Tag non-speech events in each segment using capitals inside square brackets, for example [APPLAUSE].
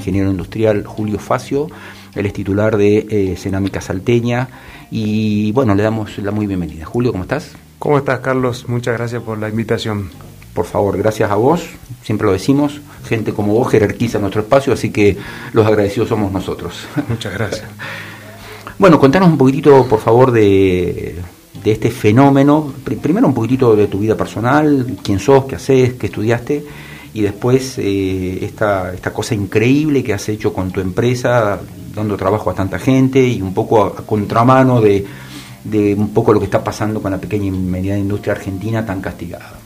ingeniero industrial Julio Facio, él es titular de eh, Cerámica Salteña y bueno, le damos la muy bienvenida. Julio, ¿cómo estás? ¿Cómo estás, Carlos? Muchas gracias por la invitación. Por favor, gracias a vos, siempre lo decimos, gente como vos jerarquiza nuestro espacio, así que los agradecidos somos nosotros. Muchas gracias. [LAUGHS] bueno, contanos un poquitito, por favor, de, de este fenómeno. Primero un poquitito de tu vida personal, quién sos, qué haces, qué estudiaste, y después eh, esta, esta cosa increíble que has hecho con tu empresa, dando trabajo a tanta gente y un poco a, contramano de, de, un poco lo que está pasando con la pequeña y mediana industria argentina tan castigada.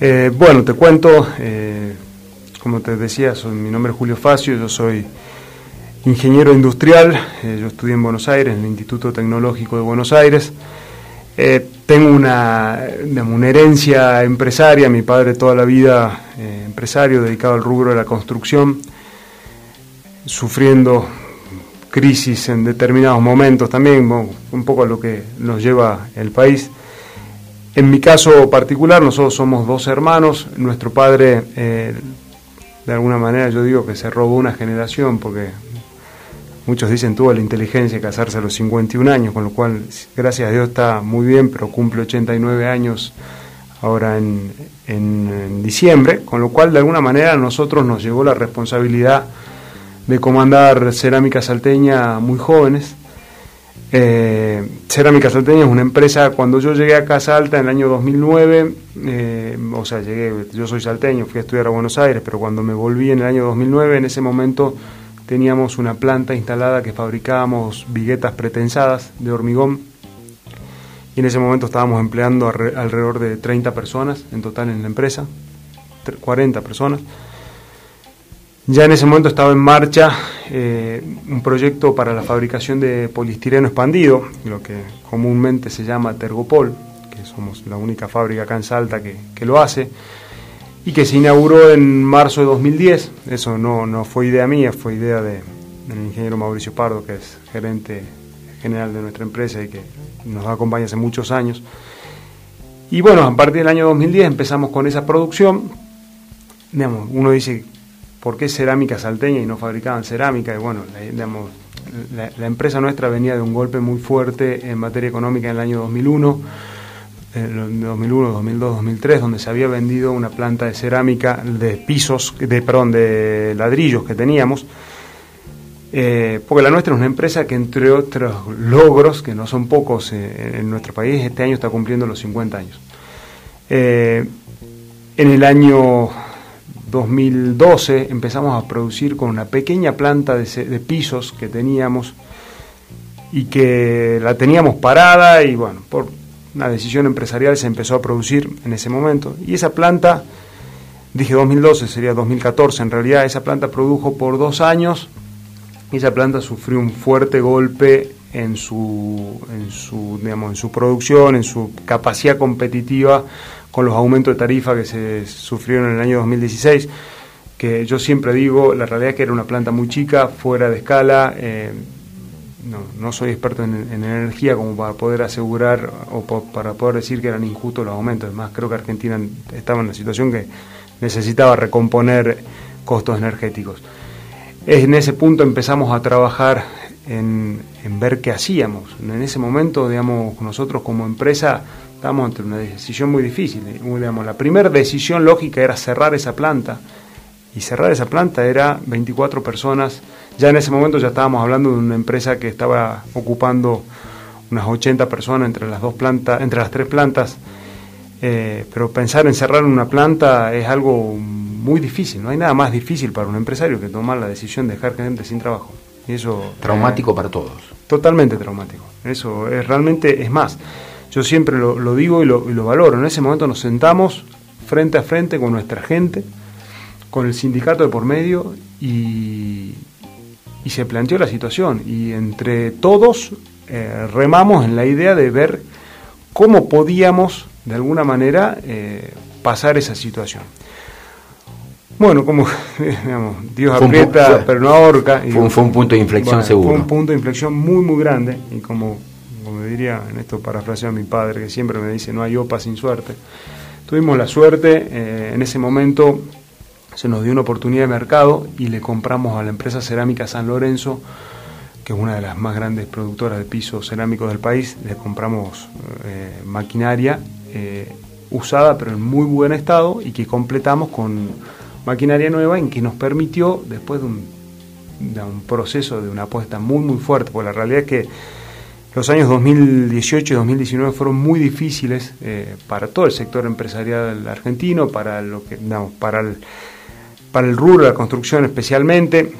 Eh, bueno, te cuento, eh, como te decía, soy, mi nombre es Julio Facio, yo soy ingeniero industrial, yo estudié en Buenos Aires, en el Instituto Tecnológico de Buenos Aires. Tengo una, una, herencia empresaria, mi padre toda la vida eh, empresario, dedicado al rubro de la construcción, sufriendo crisis en determinados momentos también, un poco a lo que nos lleva el país. En mi caso particular, nosotros somos dos hermanos, nuestro padre, eh, de alguna manera yo digo que se robó una generación, porque Muchos dicen tuvo la inteligencia de casarse a los 51 años, con lo cual, gracias a Dios, está muy bien, pero cumple 89 años ahora en, en, diciembre, con lo cual, de alguna manera, a nosotros nos llegó la responsabilidad de comandar Cerámica Salteña muy jóvenes. Eh, Cerámica Salteña es una empresa, cuando yo llegué a Casa Alta en el año 2009, eh, o sea, llegué, yo soy salteño, fui a estudiar a Buenos Aires, pero cuando me volví en el año 2009, en ese momento teníamos una planta instalada que fabricábamos viguetas pretensadas de hormigón y en ese momento estábamos empleando alrededor de 30 personas en total en la empresa, 40 personas. Ya en ese momento estaba en marcha eh, un proyecto para la fabricación de polistireno expandido, lo que comúnmente se llama Tergopol, que somos la única fábrica acá en Salta que, que lo hace y que se inauguró en marzo de 2010. Eso no, no fue idea mía, fue idea de, del ingeniero Mauricio Pardo, que es gerente general de nuestra empresa y que nos acompaña hace muchos años. Y bueno, a partir del año 2010 empezamos con esa producción. Uno dice, ¿por qué cerámica salteña y no fabricaban cerámica? Y bueno, la, la empresa nuestra venía de un golpe muy fuerte en materia económica en el año 2001 en 2001, 2002, 2003, donde se había vendido una planta de cerámica de pisos, de, perdón, de ladrillos que teníamos, eh, porque la nuestra es una empresa que entre otros logros, que no son pocos eh, en nuestro país, este año está cumpliendo los 50 años. Eh, en el año 2012 empezamos a producir con una pequeña planta de, de pisos que teníamos y que la teníamos parada y bueno, por una decisión empresarial se empezó a producir en ese momento. Y esa planta, dije 2012, sería 2014, en realidad esa planta produjo por dos años y esa planta sufrió un fuerte golpe en su, en su, digamos, en su producción, en su capacidad competitiva con los aumentos de tarifa que se sufrieron en el año 2016 que yo siempre digo, la realidad es que era una planta muy chica, fuera de escala, eh, no, no soy experto en, energía como para poder asegurar o para poder decir que eran injustos los aumentos. Además, creo que Argentina estaba en una situación que necesitaba recomponer costos energéticos. En ese punto empezamos a trabajar en, ver qué hacíamos. En ese momento, digamos, nosotros como empresa estábamos ante una decisión muy difícil. Digamos, la primera decisión lógica era cerrar esa planta y cerrar esa planta era 24 personas. Ya en ese momento ya estábamos hablando de una empresa que estaba ocupando unas 80 personas entre las dos plantas, entre las tres plantas. Eh, pero pensar en cerrar una planta es algo muy difícil. No hay nada más difícil para un empresario que tomar la decisión de dejar gente sin trabajo. Y eso traumático para todos. Totalmente traumático. Eso es realmente es más. Yo siempre lo, digo y lo, y lo valoro. En ese momento nos sentamos frente a frente con nuestra gente con el sindicato de por medio y, y se planteó la situación y entre todos eh, remamos en la idea de ver cómo podíamos de alguna manera eh, pasar esa situación. Bueno, como [LAUGHS] digamos, Dios aprieta pero no ahorca. Fue, un, fue un punto de inflexión seguro. Fue un punto de inflexión muy, muy grande y como, como diría, en esto parafraseo a mi padre que siempre me dice, no hay opa sin suerte. Tuvimos la suerte eh, en ese momento se nos dio una oportunidad de mercado y le compramos a la empresa Cerámica San Lorenzo, que es una de las más grandes productoras de pisos cerámicos del país, le compramos eh, maquinaria eh, usada pero en muy buen estado y que completamos con maquinaria nueva en que nos permitió, después de un, de un proceso de una apuesta muy muy fuerte, porque la realidad es que los años 2018 y 2019 fueron muy difíciles eh, para todo el sector empresarial argentino, para lo que para el para el rubro de la construcción especialmente,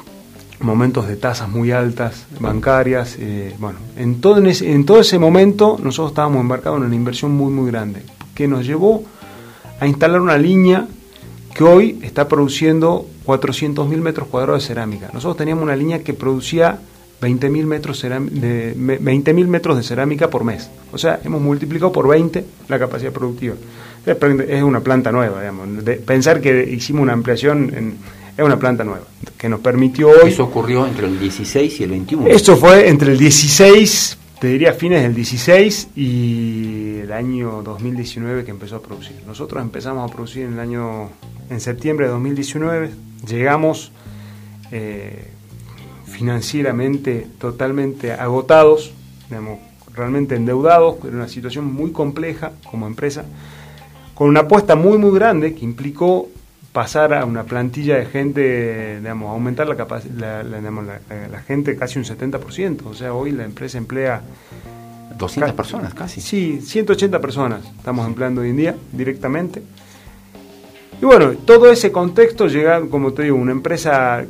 momentos de tasas muy altas bancarias, eh, bueno, en todo, en, ese, en todo ese momento nosotros estábamos embarcados en una inversión muy muy grande que nos llevó a instalar una línea que hoy está produciendo 400.000 metros cuadrados de cerámica. Nosotros teníamos una línea que producía 20.000 metros, de, 20 metros de cerámica por mes. O sea, hemos multiplicado por 20 la capacidad productiva. Es una planta nueva, digamos. pensar que hicimos una ampliación en, es una planta nueva que nos permitió hoy. Eso ocurrió entre el 16 y el 21. Esto fue entre el 16, te diría fines del 16 y el año 2019 que empezó a producir. Nosotros empezamos a producir en el año, en septiembre de 2019, llegamos. Eh, financieramente totalmente agotados, realmente endeudados, en una situación muy compleja como empresa, con una apuesta muy muy grande que implicó pasar a una plantilla de gente, digamos, aumentar la, la, la, la, gente casi un 70%, o sea, hoy la empresa emplea... 200 personas casi. Sí, 180 personas estamos empleando hoy en día directamente. Y bueno, todo ese contexto llega, como te digo, una empresa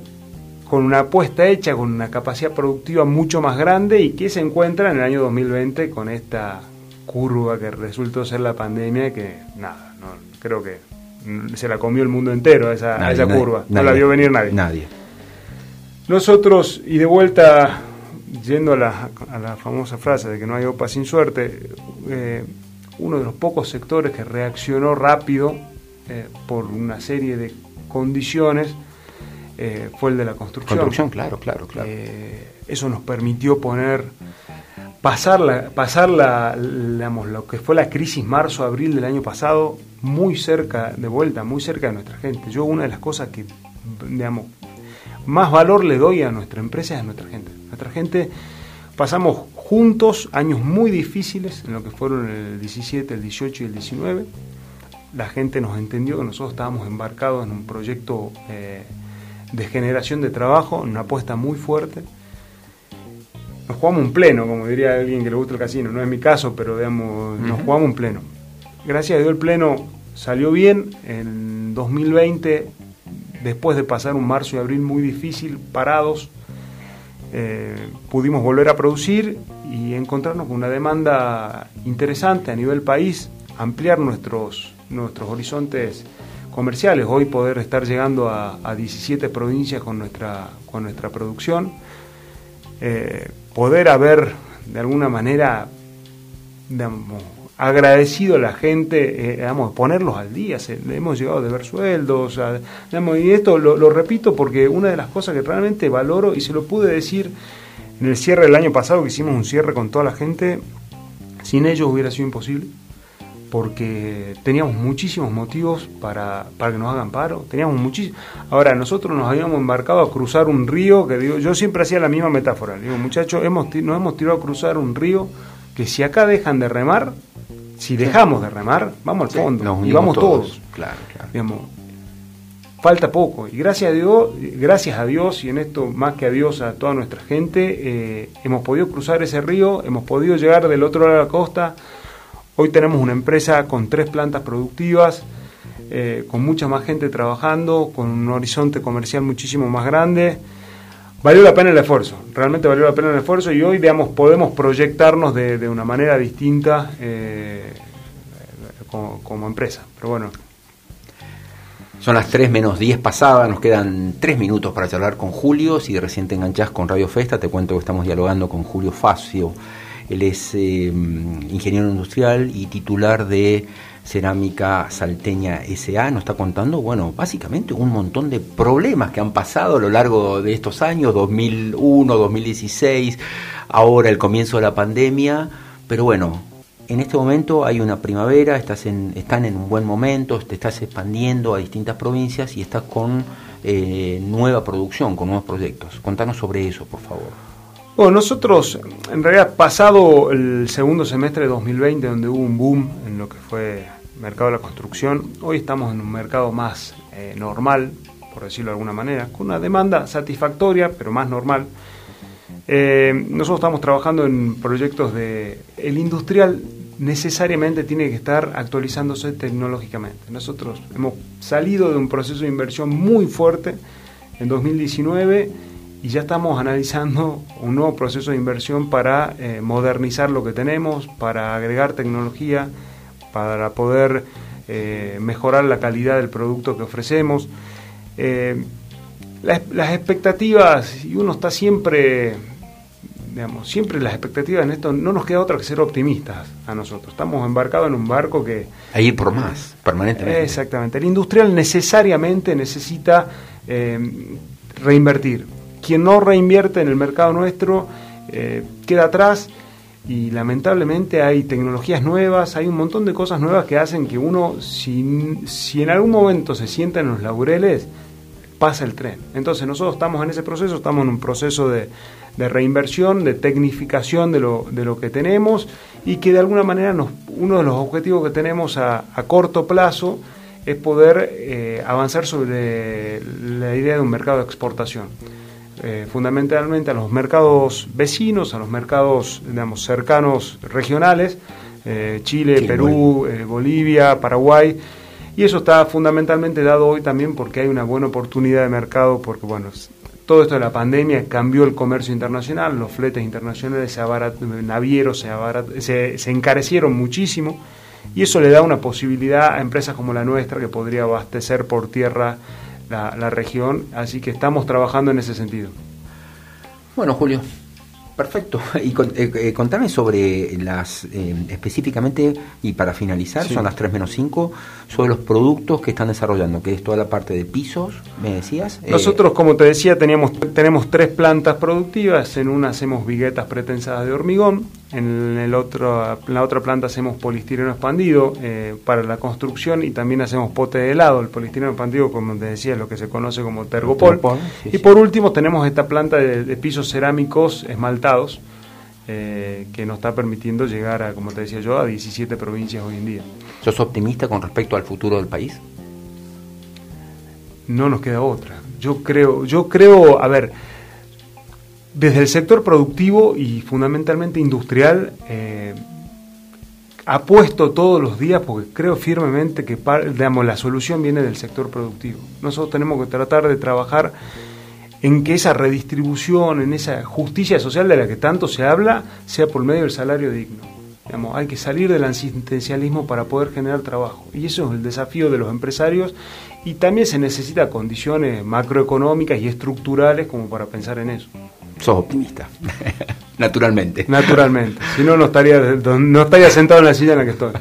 con una apuesta hecha, con una capacidad productiva mucho más grande y que se encuentra en el año 2020 con esta curva que resultó ser la pandemia que nada, no, creo que se la comió el mundo entero esa, esa curva, no la vio venir nadie. Nadie. Nosotros, y de vuelta, yendo a la, a la famosa frase de que no hay OPA sin suerte, eh, uno de los pocos sectores que reaccionó rápido eh, por una serie de condiciones eh, fue el de la construcción. Construcción, claro, claro, claro. Eso nos permitió poner, pasar, la, pasar la, lo que fue la crisis marzo-abril del año pasado muy cerca, de vuelta, muy cerca de nuestra gente. Yo una de las cosas que, digamos, más valor le doy a nuestra empresa es a nuestra gente. Nuestra gente pasamos juntos años muy difíciles en lo que fueron el 17, el 18 y el 19. La gente nos entendió que nosotros estábamos embarcados en un proyecto eh, de generación de trabajo, una apuesta muy fuerte. Nos jugamos un pleno, como diría alguien que le gusta el casino, no es mi caso, pero digamos, nos jugamos un pleno. Gracias a Dios el pleno salió bien, en 2020, después de pasar un marzo y abril muy difícil, parados, eh, pudimos volver a producir y encontrarnos con una demanda interesante a nivel país, ampliar nuestros, nuestros horizontes comerciales. Hoy poder estar llegando a, 17 provincias con nuestra, con nuestra producción, eh, poder haber de alguna manera agradecido a la gente, eh, ponerlos al día, se, hemos llegado a ver sueldos, y esto lo, lo, repito porque una de las cosas que realmente valoro y se lo pude decir en el cierre del año pasado que hicimos un cierre con toda la gente, sin ellos hubiera sido imposible porque teníamos muchísimos motivos para, para que nos hagan paro, teníamos muchísimos. Ahora, nosotros nos habíamos embarcado a cruzar un río, que digo, yo siempre hacía la misma metáfora, digo, muchachos, hemos, nos hemos tirado a cruzar un río que si acá dejan de remar, si dejamos de remar, vamos al fondo, y vamos todos. Claro, falta poco, y gracias a Dios, gracias a Dios, y en esto más que a Dios, a toda nuestra gente, eh, hemos podido cruzar ese río, hemos podido llegar del otro lado de la costa, Hoy tenemos una empresa con tres plantas productivas, eh, con mucha más gente trabajando, con un horizonte comercial muchísimo más grande. Valió la pena el esfuerzo, realmente valió la pena el esfuerzo y hoy, podemos proyectarnos de, una manera distinta eh, como, empresa. Pero bueno, son las 3 menos 10 pasadas, nos quedan 3 minutos para charlar con Julio. Si recién te enganchás con Radio Festa, te cuento que estamos dialogando con Julio Facio, él es em, ingeniero industrial y titular de Cerámica Salteña SA. Nos está contando, bueno, básicamente un montón de problemas que han pasado a lo largo de estos años, 2001, 2016, ahora el comienzo de la pandemia. Pero bueno, en este momento hay una primavera, estás en, están en un buen momento, te estás expandiendo a distintas provincias y estás con eh, nueva producción, con nuevos proyectos. Contanos sobre eso, por favor. Bueno, nosotros, en realidad, pasado el segundo semestre de 2020, donde hubo un boom en lo que fue mercado de la construcción, hoy estamos en un mercado más eh, normal, por decirlo de alguna manera, con una demanda satisfactoria, pero más normal. Eh, nosotros estamos trabajando en proyectos de... El industrial necesariamente tiene que estar actualizándose tecnológicamente. Nosotros hemos salido de un proceso de inversión muy fuerte en 2019 y ya estamos analizando un nuevo proceso de inversión para eh, modernizar lo que tenemos, para agregar tecnología, para poder eh, mejorar la calidad del producto que ofrecemos. las, las expectativas, y uno está siempre digamos, siempre las expectativas en esto no nos queda otra que ser optimistas a nosotros. Estamos embarcados en un barco que... A ir por más, permanentemente. Exactamente. El industrial necesariamente necesita eh, reinvertir. Quien no reinvierte en el mercado nuestro eh, queda atrás y lamentablemente hay tecnologías nuevas, hay un montón de cosas nuevas que hacen que uno, si, en algún momento se sienta en los laureles, pasa el tren. Entonces nosotros estamos en ese proceso, estamos en un proceso de, reinversión, de tecnificación de lo, que tenemos y que de alguna manera nos, uno de los objetivos que tenemos a, a corto plazo es poder eh, avanzar sobre la idea de un mercado de exportación. Eh, fundamentalmente a los mercados vecinos, a los mercados digamos, cercanos regionales, eh, Chile, Perú, Bolivia, Paraguay, y eso está fundamentalmente dado hoy también porque hay una buena oportunidad de mercado, porque bueno, todo esto de la pandemia cambió el comercio internacional, los fletes internacionales se abarat, navieros se, se, encarecieron muchísimo y eso le da una posibilidad a empresas como la nuestra que podría abastecer por tierra la, la región, así que estamos trabajando en ese sentido. Bueno, Julio, Perfecto. [LAUGHS] Y eh, eh, contame sobre las, eh, específicamente, y para finalizar, son las 3 menos 5, sobre los productos que están desarrollando, que es toda la parte de pisos, me decías. Nosotros, como te decía, teníamos, tenemos tres plantas productivas. En una hacemos viguetas pretensadas de hormigón, en, el otro, la otra planta hacemos polistireno expandido para la construcción y también hacemos pote de helado. El polistireno expandido, como te decía, es lo que se conoce como tergopol. y por último, tenemos esta planta de, de pisos cerámicos esmaltados eh, que nos está permitiendo llegar a, como te decía yo, a 17 provincias hoy en día. ¿Sos optimista con respecto al futuro del país? No nos queda otra. Yo creo, yo creo, a ver, desde el sector productivo y fundamentalmente industrial, eh, apuesto todos los días porque creo firmemente que digamos, la solución viene del sector productivo. Nosotros tenemos que tratar de trabajar en que esa redistribución, en esa justicia social de la que tanto se habla, sea por medio del salario digno. Hay que salir del asistencialismo para poder generar trabajo. Y eso es el desafío de los empresarios. Y también se necesita condiciones macroeconómicas y estructurales como para pensar en eso. Sos optimista, [LAUGHS] naturalmente. Naturalmente. Si no, no estaría, no estaría sentado en la silla en la que estoy.